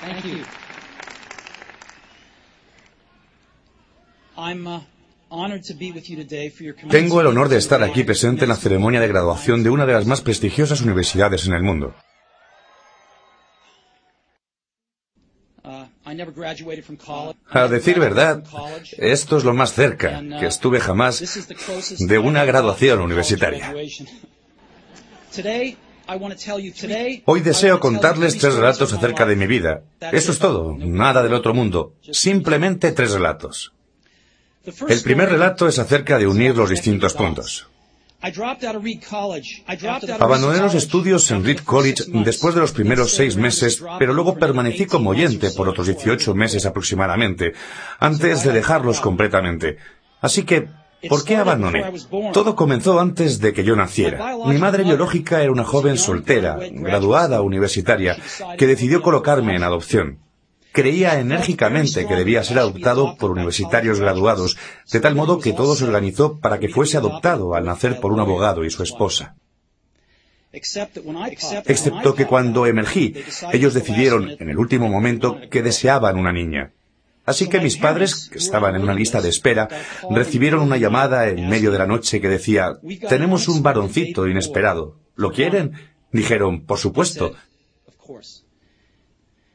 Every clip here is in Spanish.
Thank you. I'm uh, honored to be with you today for your Tengo el honor de estar aquí presente en la ceremonia de graduación de una de las más prestigiosas universidades en el mundo. Uh, I never graduated from college. A decir verdad, esto es lo más cerca que estuve jamás This is the closest de una graduación universitaria. Hoy deseo contarles tres relatos acerca de mi vida. Eso es todo, nada del otro mundo. Simplemente tres relatos. El primer relato es acerca de unir los distintos puntos. Abandoné los estudios en Reed College después de los primeros seis meses, pero luego permanecí 18 como oyente por otros before I 18 moved meses aproximadamente, antes de dejarlos completamente. Así que, ¿por qué abandoné? Todo comenzó antes de que yo naciera. Mi madre biológica era una joven soltera, graduada universitaria, que decidió colocarme en adopción. Creía enérgicamente que debía ser adoptado por universitarios graduados, de tal modo que todo se organizó para que fuese adoptado al nacer por un abogado y su esposa. Excepto que cuando emergí, ellos decidieron en el último momento que deseaban una niña. Así que mis padres, que estaban en una lista de espera, recibieron una llamada en medio de la noche que decía, tenemos un varoncito inesperado. ¿Lo quieren? Dijeron, por supuesto.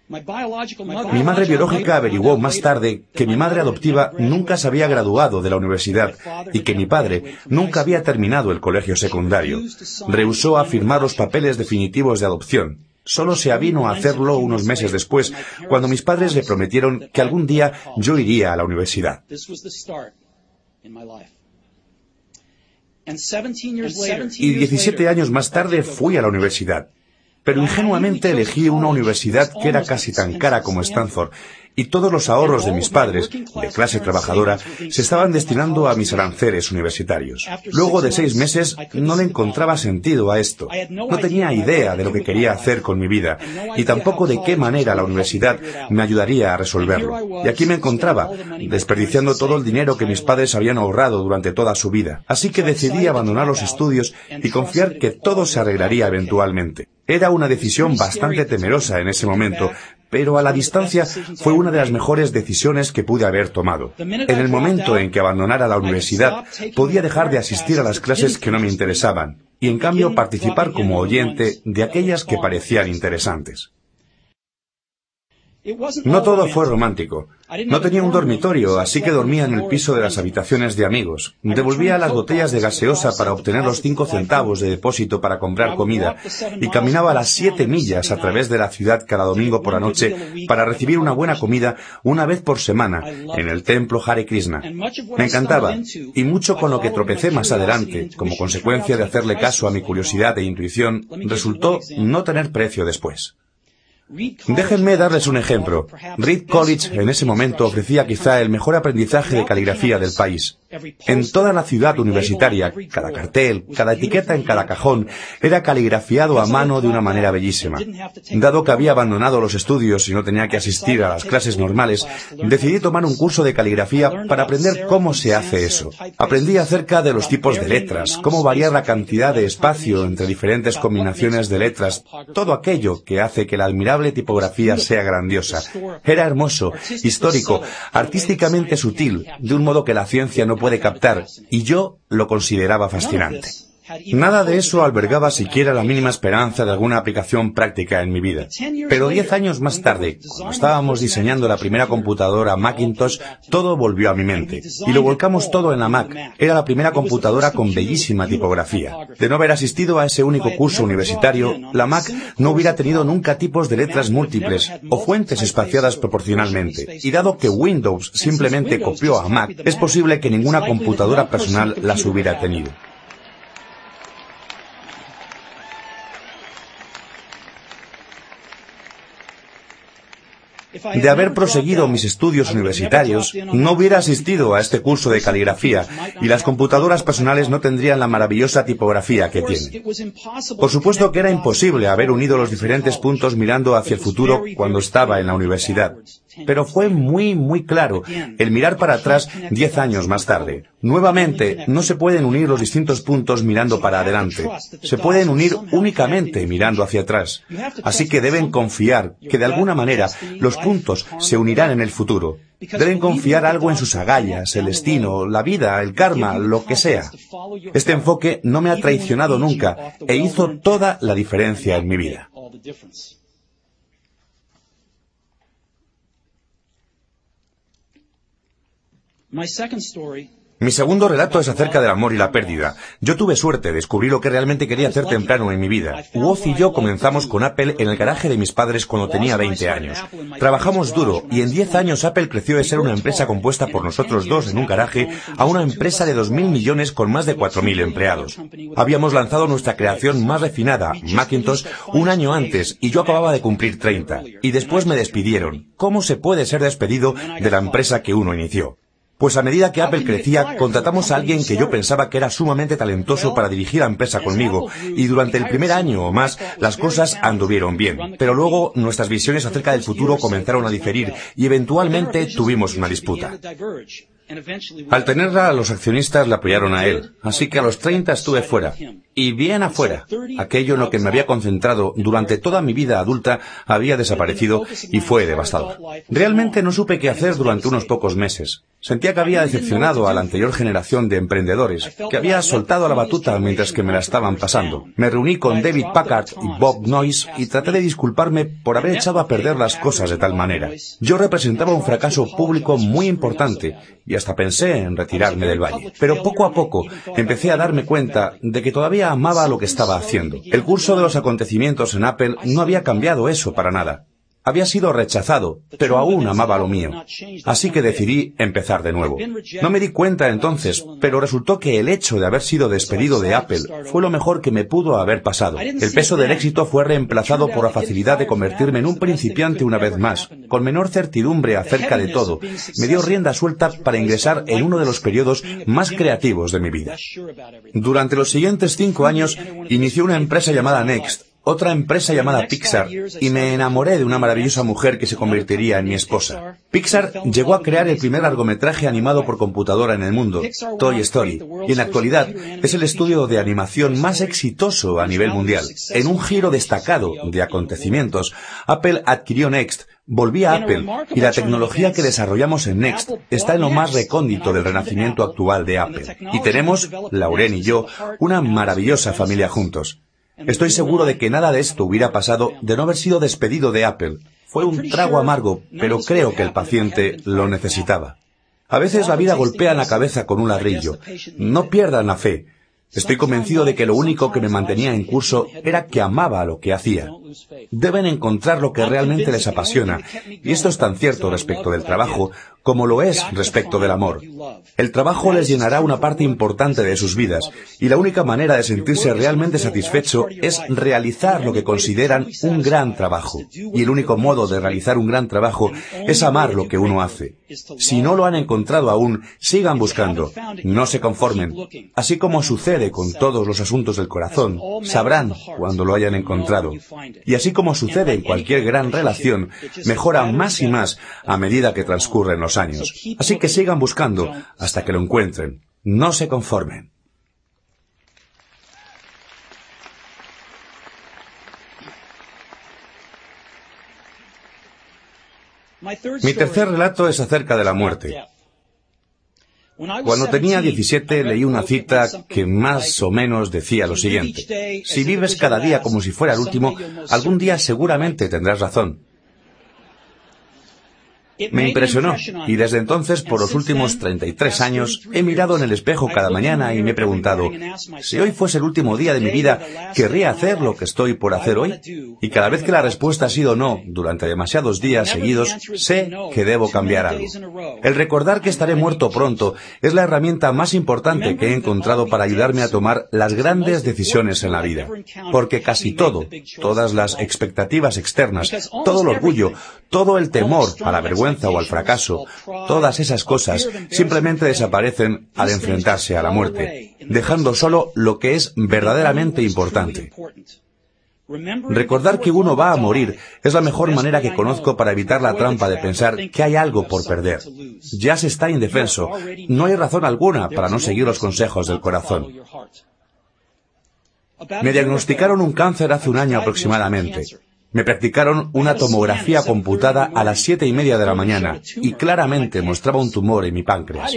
Mi madre biológica averiguó más tarde que mi madre adoptiva nunca se había graduado de la universidad y que mi padre nunca había terminado el colegio secundario. Rehusó a firmar los papeles definitivos de adopción. Solo se avino a hacerlo unos meses después, cuando mis padres le prometieron que algún día yo iría a la universidad. Y 17 años más tarde fui a la universidad. Pero ingenuamente elegí una universidad que era casi tan cara como Stanford, y todos los ahorros de mis padres, de clase trabajadora, se estaban destinando a mis aranceles universitarios. Luego de seis meses no le encontraba sentido a esto. No tenía idea de lo que quería hacer con mi vida, y tampoco de qué manera la universidad me ayudaría a resolverlo. Y aquí me encontraba, desperdiciando todo el dinero que mis padres habían ahorrado durante toda su vida. Así que decidí abandonar los estudios y confiar que todo se arreglaría eventualmente. Era una decisión bastante temerosa en ese momento, pero a la distancia fue una de las mejores decisiones que pude haber tomado. En el momento en que abandonara la universidad, podía dejar de asistir a las clases que no me interesaban, y en cambio participar como oyente de aquellas que parecían interesantes. No todo fue romántico. No tenía un dormitorio, así que dormía en el piso de las habitaciones de amigos. Devolvía las botellas de gaseosa para obtener los cinco centavos de depósito para comprar comida y caminaba las siete millas a través de la ciudad cada domingo por la noche para recibir una buena comida una vez por semana en el templo Hare Krishna. Me encantaba y mucho con lo que tropecé más adelante, como consecuencia de hacerle caso a mi curiosidad e intuición, resultó no tener precio después. Déjenme darles un ejemplo. Reed College en ese momento ofrecía quizá el mejor aprendizaje de caligrafía del país. En toda la ciudad universitaria, cada cartel, cada etiqueta en cada cajón era caligrafiado a mano de una manera bellísima. Dado que había abandonado los estudios y no tenía que asistir a las clases normales, decidí tomar un curso de caligrafía para aprender cómo se hace eso. Aprendí acerca de los tipos de letras, cómo variar la cantidad de espacio entre diferentes combinaciones de letras, todo aquello que hace que la admirable tipografía sea grandiosa. Era hermoso, histórico, artísticamente sutil, de un modo que la ciencia no puede captar, y yo lo consideraba fascinante. Nada de eso albergaba siquiera la mínima esperanza de alguna aplicación práctica en mi vida. Pero diez años más tarde, cuando estábamos diseñando la primera computadora Macintosh, todo volvió a mi mente. Y lo volcamos todo en la Mac. Era la primera computadora con bellísima tipografía. De no haber asistido a ese único curso universitario, la Mac no hubiera tenido nunca tipos de letras múltiples o fuentes espaciadas proporcionalmente. Y dado que Windows simplemente copió a Mac, es posible que ninguna computadora personal las hubiera tenido. De haber proseguido mis estudios universitarios, no hubiera asistido a este curso de caligrafía y las computadoras personales no tendrían la maravillosa tipografía que tienen. Por supuesto que era imposible haber unido los diferentes puntos mirando hacia el futuro cuando estaba en la universidad. Pero fue muy, muy claro el mirar para atrás diez años más tarde. Nuevamente, no se pueden unir los distintos puntos mirando para adelante. Se pueden unir únicamente mirando hacia atrás. Así que deben confiar que de alguna manera los puntos se unirán en el futuro. Deben confiar algo en sus agallas, el destino, la vida, el karma, lo que sea. Este enfoque no me ha traicionado nunca e hizo toda la diferencia en mi vida. Mi segundo relato es acerca del amor y la pérdida. Yo tuve suerte, descubrí lo que realmente quería hacer temprano en mi vida. Woz y yo comenzamos con Apple en el garaje de mis padres cuando tenía 20 años. Trabajamos duro y en 10 años Apple creció de ser una empresa compuesta por nosotros dos en un garaje a una empresa de 2.000 millones con más de 4.000 empleados. Habíamos lanzado nuestra creación más refinada, Macintosh, un año antes y yo acababa de cumplir 30. Y después me despidieron. ¿Cómo se puede ser despedido de la empresa que uno inició? Pues a medida que Apple crecía, contratamos a alguien que yo pensaba que era sumamente talentoso para dirigir la empresa conmigo, y durante el primer año o más las cosas anduvieron bien. Pero luego nuestras visiones acerca del futuro comenzaron a diferir, y eventualmente tuvimos una disputa. Al tenerla, los accionistas le apoyaron a él, así que a los 30 estuve fuera. Y bien afuera. Aquello en lo que me había concentrado durante toda mi vida adulta había desaparecido y fue devastador. Realmente no supe qué hacer durante unos pocos meses. Sentía que había decepcionado a la anterior generación de emprendedores, que había soltado la batuta mientras que me la estaban pasando. Me reuní con David Packard y Bob Noyce y traté de disculparme por haber echado a perder las cosas de tal manera. Yo representaba un fracaso público muy importante y hasta pensé en retirarme del valle. Pero poco a poco empecé a darme cuenta de que todavía amaba lo que estaba haciendo. El curso de los acontecimientos en Apple no había cambiado eso para nada. Había sido rechazado, pero aún amaba lo mío. Así que decidí empezar de nuevo. No me di cuenta entonces, pero resultó que el hecho de haber sido despedido de Apple fue lo mejor que me pudo haber pasado. El peso del éxito fue reemplazado por la facilidad de convertirme en un principiante una vez más, con menor certidumbre acerca de todo. Me dio rienda suelta para ingresar en uno de los periodos más creativos de mi vida. Durante los siguientes cinco años, inició una empresa llamada Next, otra empresa llamada Pixar y me enamoré de una maravillosa mujer que se convertiría en mi esposa. Pixar llegó a crear el primer largometraje animado por computadora en el mundo, Toy Story, y en la actualidad es el estudio de animación más exitoso a nivel mundial. En un giro destacado de acontecimientos, Apple adquirió Next, volví a Apple y la tecnología que desarrollamos en Next está en lo más recóndito del renacimiento actual de Apple. Y tenemos, Lauren y yo, una maravillosa familia juntos. Estoy seguro de que nada de esto hubiera pasado de no haber sido despedido de Apple. Fue un trago amargo, pero creo que el paciente lo necesitaba. A veces la vida golpea en la cabeza con un ladrillo. No pierdan la fe. Estoy convencido de que lo único que me mantenía en curso era que amaba lo que hacía. Deben encontrar lo que realmente les apasiona, y esto es tan cierto respecto del trabajo como lo es respecto del amor. El trabajo les llenará una parte importante de sus vidas, y la única manera de sentirse realmente satisfecho es realizar lo que consideran un gran trabajo. Y el único modo de realizar un gran trabajo es amar lo que uno hace. Si no lo han encontrado aún, sigan buscando, no se conformen. Así como sucede con todos los asuntos del corazón, sabrán cuando lo hayan encontrado. Y así como sucede en cualquier gran relación, mejora más y más a medida que transcurren los años. Así que sigan buscando hasta que lo encuentren. No se conformen. Mi tercer relato es acerca de la muerte. Cuando tenía 17 leí una cita que más o menos decía lo siguiente. Si vives cada día como si fuera el último, algún día seguramente tendrás razón. Me impresionó y desde entonces, por los últimos 33 años, he mirado en el espejo cada mañana y me he preguntado, si hoy fuese el último día de mi vida, ¿querría hacer lo que estoy por hacer hoy? Y cada vez que la respuesta ha sido no durante demasiados días seguidos, sé que debo cambiar algo. El recordar que estaré muerto pronto es la herramienta más importante que he encontrado para ayudarme a tomar las grandes decisiones en la vida. Porque casi todo, todas las expectativas externas, todo el orgullo, todo el temor a la vergüenza, o al fracaso, todas esas cosas simplemente desaparecen al enfrentarse a la muerte, dejando solo lo que es verdaderamente importante. Recordar que uno va a morir es la mejor manera que conozco para evitar la trampa de pensar que hay algo por perder. Ya se está indefenso. No hay razón alguna para no seguir los consejos del corazón. Me diagnosticaron un cáncer hace un año aproximadamente. Me practicaron una tomografía computada a las siete y media de la mañana y claramente mostraba un tumor en mi páncreas.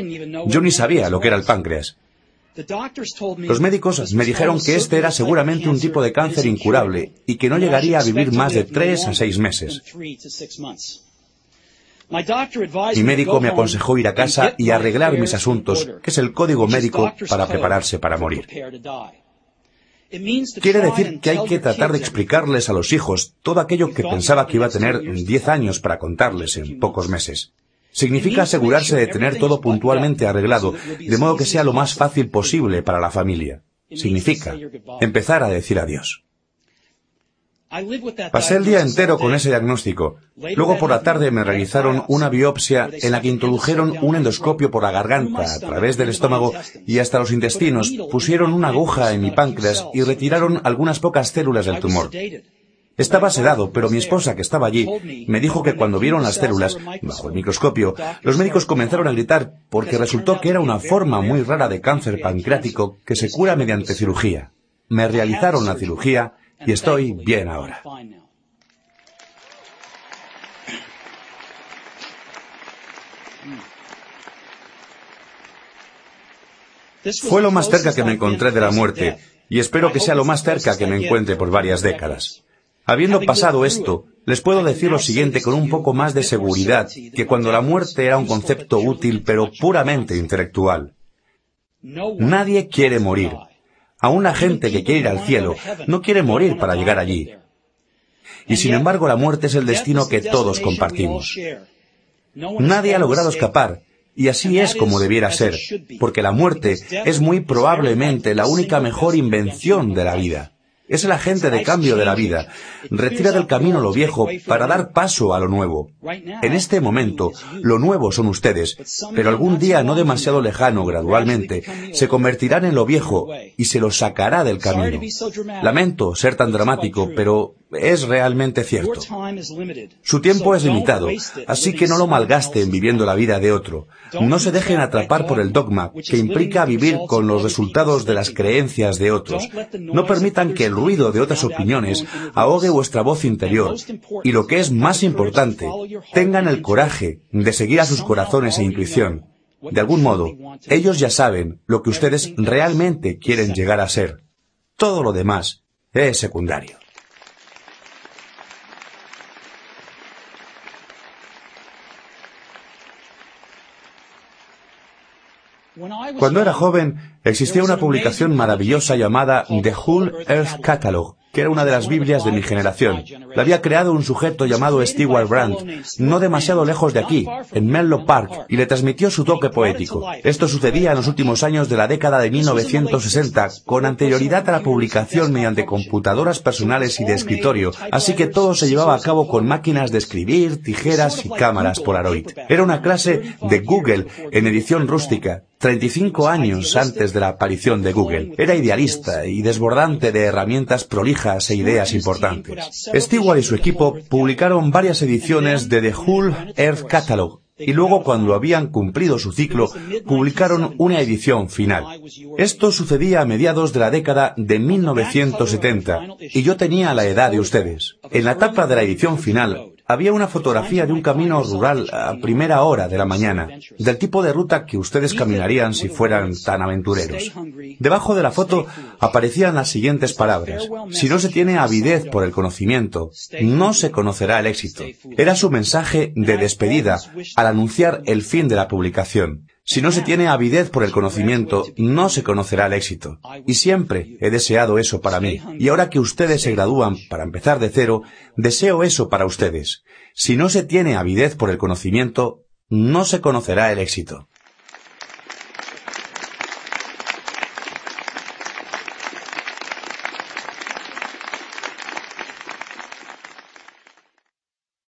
Yo ni sabía lo que era el páncreas. Los médicos me dijeron que este era seguramente un tipo de cáncer incurable y que no llegaría a vivir más de tres a seis meses. Mi médico me aconsejó ir a casa y arreglar mis asuntos, que es el código médico para prepararse para morir. Quiere decir que hay que tratar de explicarles a los hijos todo aquello que pensaba que iba a tener diez años para contarles en pocos meses. Significa asegurarse de tener todo puntualmente arreglado, de modo que sea lo más fácil posible para la familia. Significa empezar a decir adiós. Pasé el día entero con ese diagnóstico. Luego por la tarde me realizaron una biopsia en la que introdujeron un endoscopio por la garganta a través del estómago y hasta los intestinos, pusieron una aguja en mi páncreas y retiraron algunas pocas células del tumor. Estaba sedado, pero mi esposa, que estaba allí, me dijo que cuando vieron las células, bajo el microscopio, los médicos comenzaron a gritar porque resultó que era una forma muy rara de cáncer pancreático que se cura mediante cirugía. Me realizaron la cirugía y estoy bien ahora. Fue lo más cerca que me encontré de la muerte, y espero que sea lo más cerca que me encuentre por varias décadas. Habiendo pasado esto, les puedo decir lo siguiente con un poco más de seguridad, que cuando la muerte era un concepto útil pero puramente intelectual. Nadie quiere morir. Aún la gente que quiere ir al cielo no quiere morir para llegar allí. Y sin embargo la muerte es el destino que todos compartimos. Nadie ha logrado escapar, y así es como debiera ser, porque la muerte es muy probablemente la única mejor invención de la vida. Es el agente de cambio de la vida. Retira del camino lo viejo para dar paso a lo nuevo. En este momento, lo nuevo son ustedes, pero algún día no demasiado lejano, gradualmente, se convertirán en lo viejo y se los sacará del camino. Lamento ser tan dramático, pero es realmente cierto. Su tiempo es limitado, así que no lo malgasten viviendo la vida de otro. No se dejen atrapar por el dogma, que implica vivir con los resultados de las creencias de otros. No permitan que el ruido de otras opiniones ahogue vuestra voz interior. Y lo que es más importante, tengan el coraje de seguir a sus corazones e intuición. De algún modo, ellos ya saben lo que ustedes realmente quieren llegar a ser. Todo lo demás es secundario. Cuando era joven, existía una publicación maravillosa llamada The Whole Earth Catalog, que era una de las Biblias de mi generación. La había creado un sujeto llamado Stewart Brandt, no demasiado lejos de aquí, en Menlo Park, y le transmitió su toque poético. Esto sucedía en los últimos años de la década de 1960, con anterioridad a la publicación mediante computadoras personales y de escritorio, así que todo se llevaba a cabo con máquinas de escribir, tijeras y cámaras Polaroid. Era una clase de Google en edición rústica, 35 años antes de la aparición de Google. Era idealista y desbordante de herramientas prolijas e ideas importantes. Stewart y su equipo publicaron varias ediciones de The Whole Earth Catalog y luego cuando habían cumplido su ciclo publicaron una edición final. Esto sucedía a mediados de la década de 1970 y yo tenía la edad de ustedes. En la etapa de la edición final había una fotografía de un camino rural a primera hora de la mañana, del tipo de ruta que ustedes caminarían si fueran tan aventureros. Debajo de la foto aparecían las siguientes palabras. Si no se tiene avidez por el conocimiento, no se conocerá el éxito. Era su mensaje de despedida al anunciar el fin de la publicación. Si no se tiene avidez por el conocimiento, no se conocerá el éxito. Y siempre he deseado eso para mí. Y ahora que ustedes se gradúan para empezar de cero, deseo eso para ustedes. Si no se tiene avidez por el conocimiento, no se conocerá el éxito.